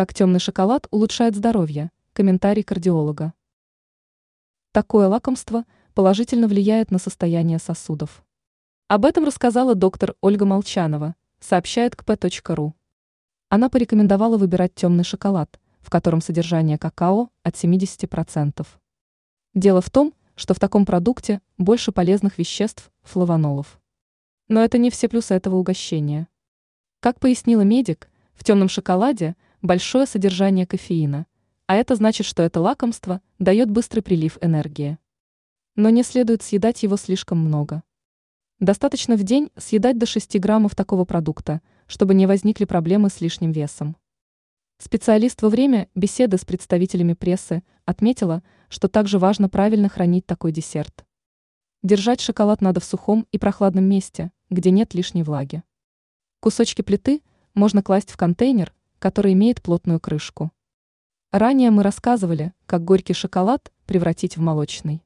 Как темный шоколад улучшает здоровье? Комментарий кардиолога. Такое лакомство положительно влияет на состояние сосудов. Об этом рассказала доктор Ольга Молчанова, сообщает kp.ru. Она порекомендовала выбирать темный шоколад, в котором содержание какао от 70%. Дело в том, что в таком продукте больше полезных веществ, флавонолов. Но это не все плюсы этого угощения. Как пояснила медик, в темном шоколаде большое содержание кофеина, а это значит, что это лакомство дает быстрый прилив энергии. Но не следует съедать его слишком много. Достаточно в день съедать до 6 граммов такого продукта, чтобы не возникли проблемы с лишним весом. Специалист во время беседы с представителями прессы отметила, что также важно правильно хранить такой десерт. Держать шоколад надо в сухом и прохладном месте, где нет лишней влаги. Кусочки плиты можно класть в контейнер, который имеет плотную крышку. Ранее мы рассказывали, как горький шоколад превратить в молочный.